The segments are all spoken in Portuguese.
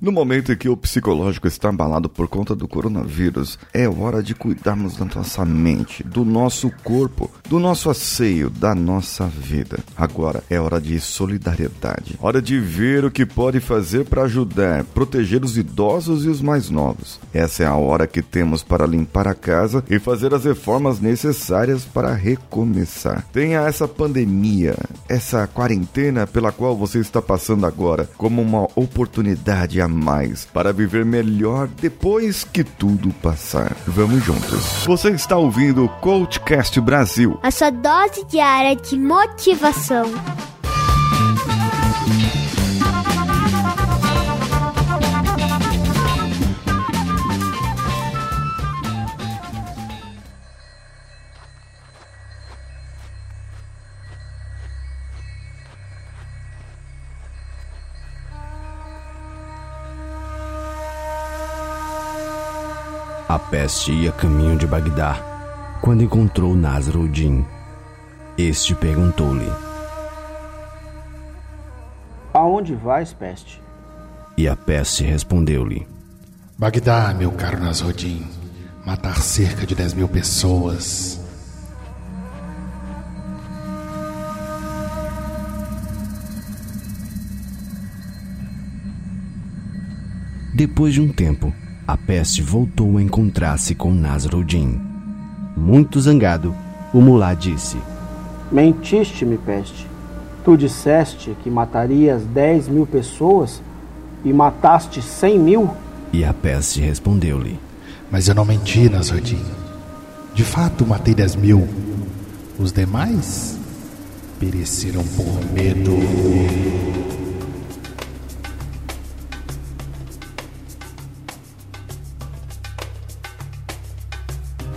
No momento em que o psicológico está abalado por conta do coronavírus, é hora de cuidarmos da nossa mente, do nosso corpo, do nosso asseio, da nossa vida. Agora é hora de solidariedade. Hora de ver o que pode fazer para ajudar, proteger os idosos e os mais novos. Essa é a hora que temos para limpar a casa e fazer as reformas necessárias para recomeçar. Tenha essa pandemia, essa quarentena pela qual você está passando agora, como uma oportunidade a mais para viver melhor depois que tudo passar. Vamos juntos. Você está ouvindo o Coachcast Brasil. A sua dose diária de motivação. A peste ia caminho de Bagdá quando encontrou Nasruddin. Este perguntou-lhe: Aonde vais, peste? E a peste respondeu-lhe: Bagdá, meu caro Nasruddin, matar cerca de 10 mil pessoas. Depois de um tempo, a peste voltou a encontrar-se com Nasruddin. Muito zangado, o mulá disse: Mentiste-me, peste. Tu disseste que matarias 10 mil pessoas e mataste 100 mil? E a peste respondeu-lhe: Mas eu não menti, Nasruddin. De fato, matei 10 mil. Os demais pereceram por medo.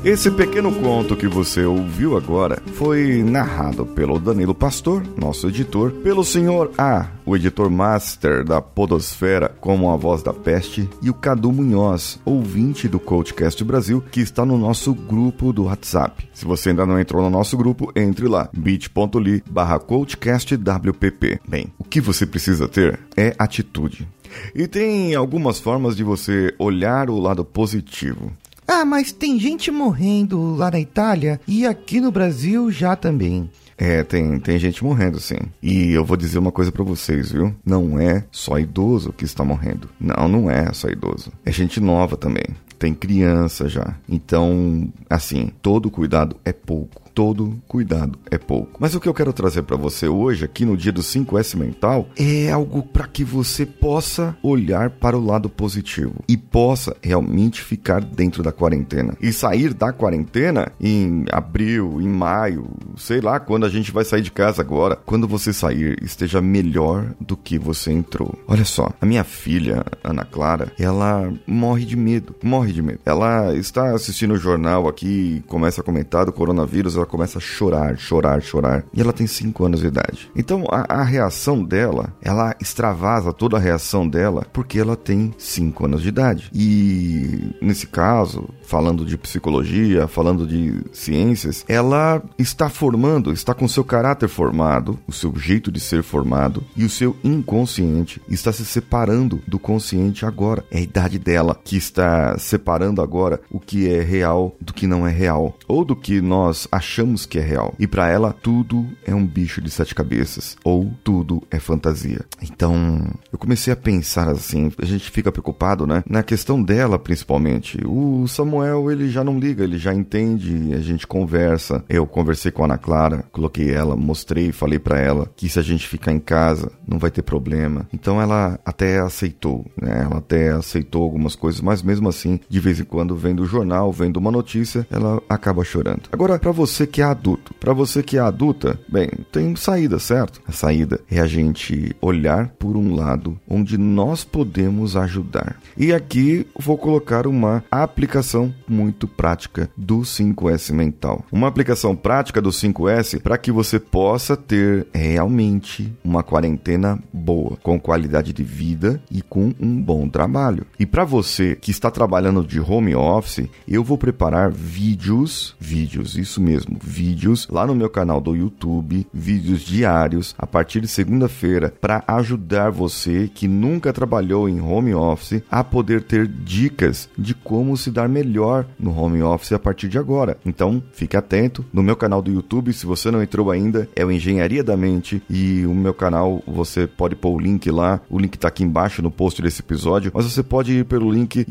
Esse pequeno conto que você ouviu agora foi narrado pelo Danilo Pastor, nosso editor, pelo senhor A, o editor master da Podosfera, como a voz da peste, e o Cadu Munhoz, ouvinte do Coachcast Brasil, que está no nosso grupo do WhatsApp. Se você ainda não entrou no nosso grupo, entre lá, bit.ly barra coachcastwpp. Bem, o que você precisa ter é atitude. E tem algumas formas de você olhar o lado positivo. Ah, mas tem gente morrendo lá na Itália e aqui no Brasil já também. É, tem, tem gente morrendo, sim. E eu vou dizer uma coisa para vocês, viu? Não é só idoso que está morrendo. Não, não é só idoso. É gente nova também. Tem criança já. Então, assim, todo cuidado é pouco todo cuidado é pouco. Mas o que eu quero trazer para você hoje, aqui no dia do 5S Mental, é algo para que você possa olhar para o lado positivo e possa realmente ficar dentro da quarentena. E sair da quarentena em abril, em maio, sei lá quando a gente vai sair de casa agora. Quando você sair, esteja melhor do que você entrou. Olha só, a minha filha, Ana Clara, ela morre de medo. Morre Ela está assistindo o jornal aqui, começa a comentar do coronavírus ela começa a chorar, chorar, chorar. E ela tem 5 anos de idade. Então a, a, reação dela, ela extravasa toda a reação dela porque ela tem 5 anos de idade. E nesse caso, falando de psicologia, falando de ciências, ela está formando, está com seu caráter formado, o seu jeito de ser formado e o seu inconsciente está se separando do consciente agora. É a idade dela que está separando agora o que é real do que não é real, ou do que nós achamos que é real. E para ela, tudo é um bicho de sete cabeças, ou tudo é fantasia. Então, eu comecei a pensar assim, a gente fica preocupado, né? Na questão dela, principalmente. O Samuel, ele já não liga, ele já entende, a gente conversa. Eu conversei com a Ana Clara, coloquei ela, mostrei, falei para ela que se a gente ficar em casa, não vai ter problema. Então ela até aceitou, né? Ela até aceitou algumas coisas, mas mesmo assim, de vez em quando, vendo o jornal, vendo uma notícia, ela acaba chorando. Agora, para você que é adulto, para você que é adulta, bem, tem saída, certo? A saída é a gente olhar por um lado onde nós podemos ajudar. E aqui vou colocar uma aplicação muito prática do 5S mental. Uma aplicação prática do 5S para que você possa ter realmente uma quarentena boa, com qualidade de vida e com um bom trabalho. E para você que está trabalhando de home office, eu vou preparar vídeos, vídeos, isso mesmo, vídeos lá no meu canal do YouTube, vídeos diários a partir de segunda-feira para ajudar você que nunca trabalhou em home office a poder ter dicas de como se dar melhor no home office a partir de agora. Então, fique atento no meu canal do YouTube, se você não entrou ainda, é o Engenharia da Mente e o meu canal, você pode pôr o link lá, o link tá aqui embaixo no post desse episódio, mas você pode ir pelo link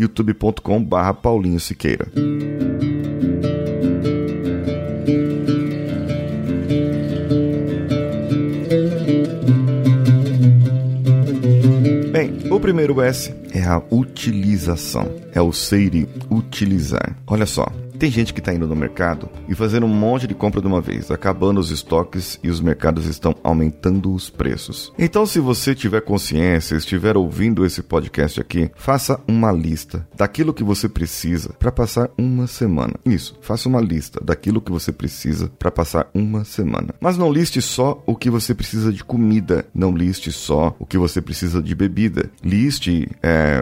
youtube.com/barra Paulinho Siqueira. Bem, o primeiro S é a utilização, é o ser utilizar. Olha só, tem gente que está indo no mercado e fazendo um monte de compra de uma vez, acabando os estoques e os mercados estão aumentando os preços. Então, se você tiver consciência, estiver ouvindo esse podcast aqui, faça uma lista daquilo que você precisa para passar uma semana. Isso, faça uma lista daquilo que você precisa para passar uma semana. Mas não liste só o que você precisa de comida, não liste só o que você precisa de bebida. Liste é,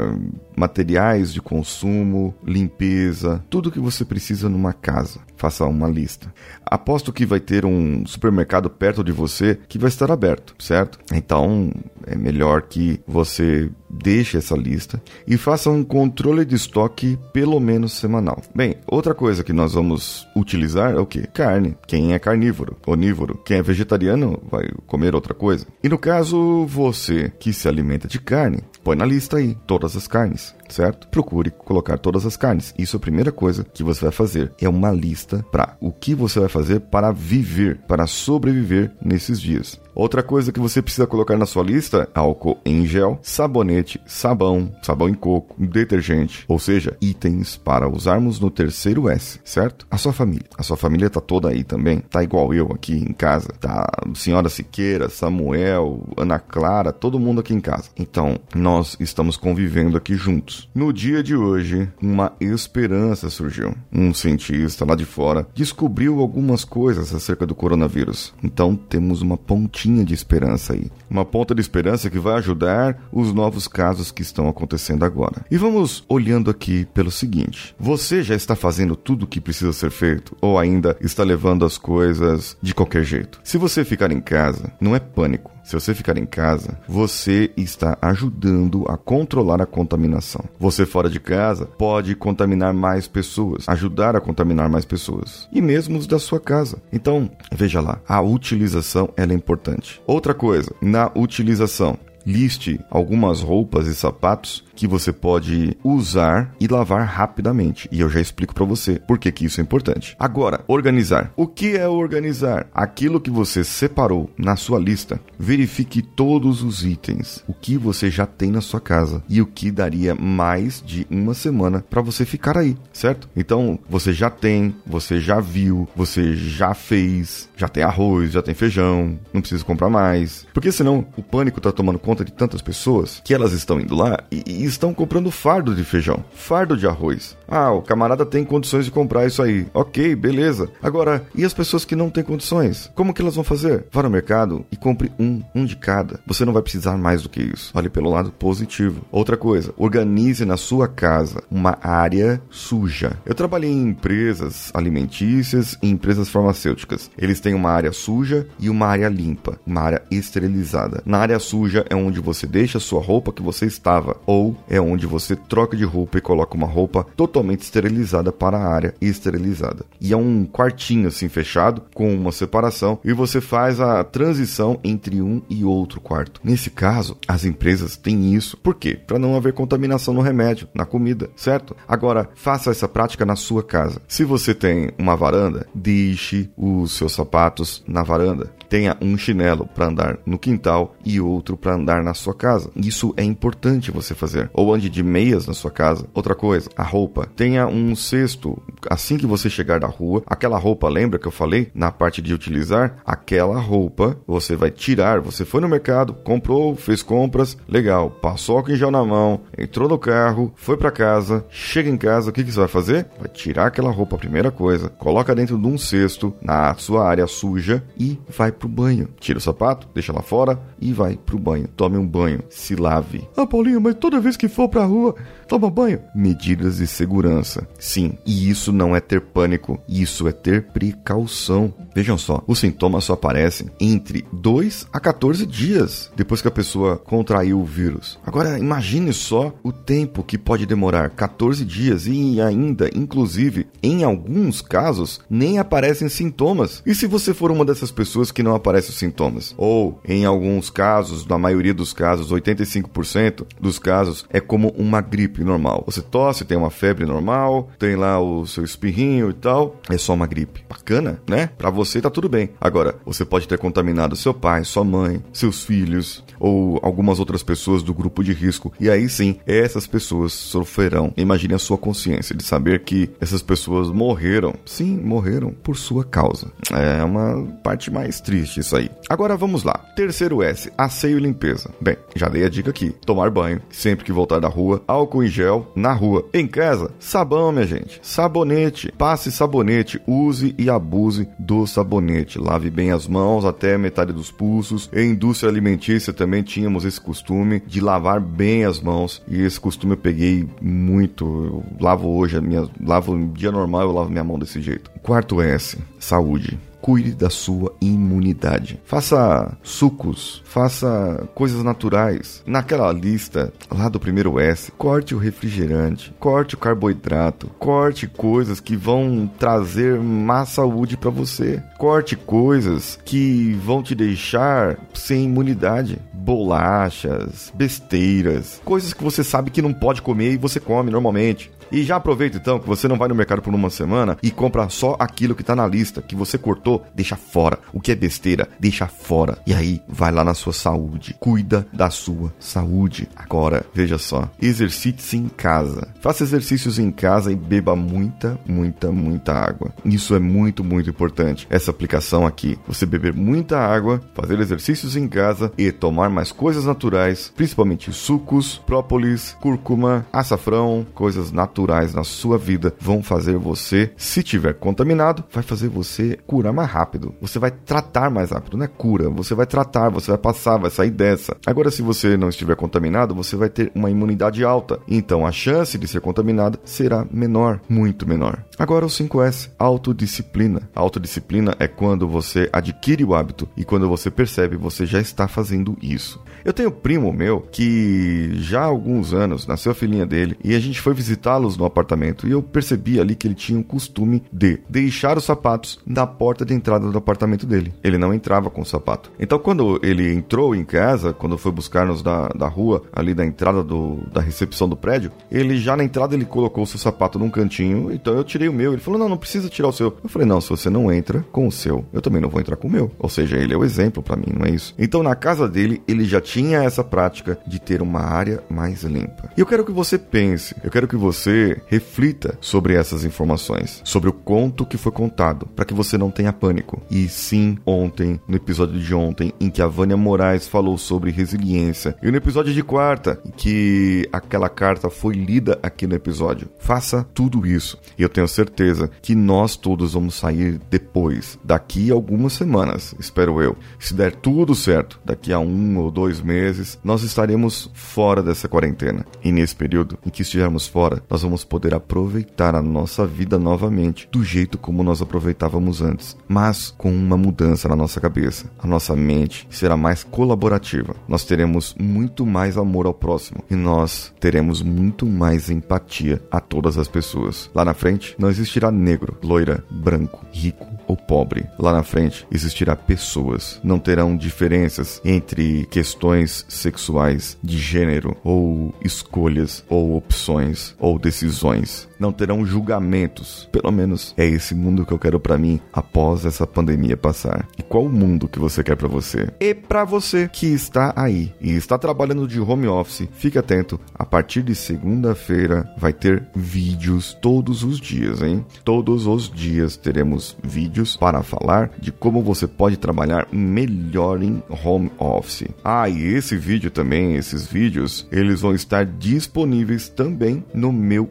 materiais de consumo, limpeza, tudo que você precisa numa casa. Faça uma lista. Aposto que vai ter um supermercado perto de você que vai estar aberto, certo? Então é melhor que você deixe essa lista e faça um controle de estoque pelo menos semanal. Bem, outra coisa que nós vamos utilizar é o que? Carne. Quem é carnívoro, onívoro. Quem é vegetariano vai comer outra coisa. E no caso, você que se alimenta de carne, põe na lista aí todas as carnes certo? Procure colocar todas as carnes. Isso é a primeira coisa que você vai fazer. É uma lista para o que você vai fazer para viver, para sobreviver nesses dias. Outra coisa que você precisa colocar na sua lista: álcool em gel, sabonete, sabão, sabão em coco, detergente, ou seja, itens para usarmos no terceiro S, certo? A sua família. A sua família tá toda aí também, tá igual eu aqui em casa, tá senhora Siqueira, Samuel, Ana Clara, todo mundo aqui em casa. Então, nós estamos convivendo aqui juntos. No dia de hoje, uma esperança surgiu. Um cientista lá de fora descobriu algumas coisas acerca do coronavírus. Então, temos uma pontinha de esperança aí. Uma ponta de esperança que vai ajudar os novos casos que estão acontecendo agora. E vamos olhando aqui pelo seguinte: você já está fazendo tudo o que precisa ser feito ou ainda está levando as coisas de qualquer jeito? Se você ficar em casa, não é pânico. Se você ficar em casa, você está ajudando a controlar a contaminação. Você fora de casa pode contaminar mais pessoas, ajudar a contaminar mais pessoas e mesmo os da sua casa. Então, veja lá, a utilização é importante. Outra coisa, na utilização, liste algumas roupas e sapatos que você pode usar e lavar rapidamente. E eu já explico para você por que, que isso é importante. Agora, organizar. O que é organizar? Aquilo que você separou na sua lista. Verifique todos os itens, o que você já tem na sua casa e o que daria mais de uma semana para você ficar aí, certo? Então, você já tem, você já viu, você já fez, já tem arroz, já tem feijão, não precisa comprar mais. Porque senão o pânico tá tomando conta de tantas pessoas que elas estão indo lá e, e estão comprando fardo de feijão, fardo de arroz. Ah, o camarada tem condições de comprar isso aí. Ok, beleza. Agora, e as pessoas que não têm condições? Como que elas vão fazer? Vá no mercado e compre um, um de cada. Você não vai precisar mais do que isso. Olhe pelo lado positivo. Outra coisa, organize na sua casa uma área suja. Eu trabalhei em empresas alimentícias e empresas farmacêuticas. Eles têm uma área suja e uma área limpa, uma área esterilizada. Na área suja é onde você deixa a sua roupa que você estava ou é onde você troca de roupa e coloca uma roupa totalmente esterilizada para a área esterilizada. E é um quartinho assim fechado com uma separação e você faz a transição entre um e outro quarto. Nesse caso, as empresas têm isso. Por quê? Para não haver contaminação no remédio, na comida, certo? Agora, faça essa prática na sua casa. Se você tem uma varanda, deixe os seus sapatos na varanda. Tenha um chinelo para andar no quintal e outro para andar na sua casa. Isso é importante você fazer ou ande de meias na sua casa. Outra coisa, a roupa. Tenha um cesto assim que você chegar da rua. Aquela roupa, lembra que eu falei na parte de utilizar? Aquela roupa você vai tirar. Você foi no mercado, comprou, fez compras, legal, passou álcool em gel na mão, entrou no carro, foi para casa, chega em casa, o que, que você vai fazer? Vai tirar aquela roupa, primeira coisa, coloca dentro de um cesto na sua área suja e vai pro banho. Tira o sapato, deixa lá fora e vai pro banho. Tome um banho, se lave. Ah, Paulinho, mas toda vez que for pra rua, toma banho. Medidas de segurança. Sim, e isso não é ter pânico, isso é ter precaução. Vejam só, os sintomas só aparecem entre 2 a 14 dias depois que a pessoa contraiu o vírus. Agora, imagine só o tempo que pode demorar 14 dias e ainda, inclusive, em alguns casos, nem aparecem sintomas. E se você for uma dessas pessoas que não aparecem os sintomas? Ou, em alguns casos, na maioria dos casos, 85% dos casos, é como uma gripe normal. Você tosse, tem uma febre normal, tem lá o seu espirrinho e tal, é só uma gripe. Bacana, né? Pra você tá tudo bem. Agora, você pode ter contaminado seu pai, sua mãe, seus filhos ou algumas outras pessoas do grupo de risco. E aí sim, essas pessoas sofrerão. Imagine a sua consciência de saber que essas pessoas morreram. Sim, morreram por sua causa. É uma parte mais triste isso aí. Agora vamos lá. Terceiro S, asseio e limpeza. Bem, já dei a dica aqui. Tomar banho sempre que voltar da rua, álcool em gel na rua. Em casa, sabão, minha gente. Sabonete. Passe sabonete, use e abuse do sabonete. Lave bem as mãos até metade dos pulsos. Em indústria alimentícia também tínhamos esse costume de lavar bem as mãos. E esse costume eu peguei muito. Eu lavo hoje minha. Lavo dia normal, eu lavo minha mão desse jeito. Quarto S, saúde cuide da sua imunidade. Faça sucos, faça coisas naturais. Naquela lista lá do primeiro S, corte o refrigerante, corte o carboidrato, corte coisas que vão trazer má saúde para você. Corte coisas que vão te deixar sem imunidade. Bolachas, besteiras, coisas que você sabe que não pode comer e você come normalmente. E já aproveita então que você não vai no mercado por uma semana e compra só aquilo que tá na lista, que você cortou, deixa fora. O que é besteira, deixa fora. E aí, vai lá na sua saúde. Cuida da sua saúde. Agora, veja só. Exercite-se em casa. Faça exercícios em casa e beba muita, muita, muita água. Isso é muito, muito importante. Essa aplicação aqui. Você beber muita água, fazer exercícios em casa e tomar mais coisas naturais, principalmente sucos, própolis, cúrcuma, açafrão, coisas naturais na sua vida vão fazer você, se tiver contaminado, vai fazer você curar mais rápido. Você vai tratar mais rápido, não é cura. Você vai tratar, você vai passar, vai sair dessa. Agora, se você não estiver contaminado, você vai ter uma imunidade alta. Então, a chance de ser contaminado será menor, muito menor. Agora, o 5S, autodisciplina. Autodisciplina é quando você adquire o hábito e quando você percebe você já está fazendo isso. Eu tenho um primo meu que já há alguns anos nasceu a filhinha dele e a gente foi visitá-los no apartamento e eu percebi ali que ele tinha o costume de deixar os sapatos na porta de entrada do apartamento dele. Ele não entrava com o sapato. Então quando ele entrou em casa, quando foi buscar-nos da, da rua, ali da entrada do, da recepção do prédio, ele já na entrada ele colocou o seu sapato num cantinho, então eu tirei o meu. Ele falou: "Não, não precisa tirar o seu". Eu falei: "Não, se você não entra com o seu, eu também não vou entrar com o meu". Ou seja, ele é o exemplo para mim, não é isso? Então na casa dele, ele já tinha essa prática de ter uma área mais limpa. E eu quero que você pense, eu quero que você reflita sobre essas informações, sobre o conto que foi contado, para que você não tenha pânico. E sim, ontem, no episódio de ontem, em que a Vânia Moraes falou sobre resiliência, e no episódio de quarta, em que aquela carta foi lida aqui no episódio. Faça tudo isso. E eu tenho certeza que nós todos vamos sair depois, daqui a algumas semanas, espero eu. Se der tudo certo, daqui a um ou dois meses nós estaremos fora dessa quarentena. E nesse período em que estivermos fora, nós vamos poder aproveitar a nossa vida novamente do jeito como nós aproveitávamos antes, mas com uma mudança na nossa cabeça. A nossa mente será mais colaborativa. Nós teremos muito mais amor ao próximo e nós teremos muito mais empatia a todas as pessoas. Lá na frente não existirá negro, loira, branco, rico ou pobre. Lá na frente existirá pessoas. Não terão diferenças entre questões sexuais, de gênero, ou escolhas, ou opções, ou decisões. Não terão julgamentos. Pelo menos é esse mundo que eu quero para mim após essa pandemia passar. E qual o mundo que você quer para você? E para você que está aí e está trabalhando de home office, fique atento. A partir de segunda-feira vai ter vídeos todos os dias, hein? Todos os dias teremos vídeos para falar de como você pode trabalhar melhor em home office. Ah, e esse vídeo também, esses vídeos, eles vão estar disponíveis também no meu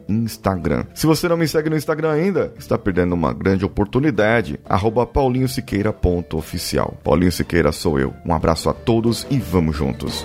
Instagram. Se você não me segue no Instagram ainda, está perdendo uma grande oportunidade. Arroba paulinhosiqueira.oficial. Paulinho Siqueira sou eu. Um abraço a todos e vamos juntos.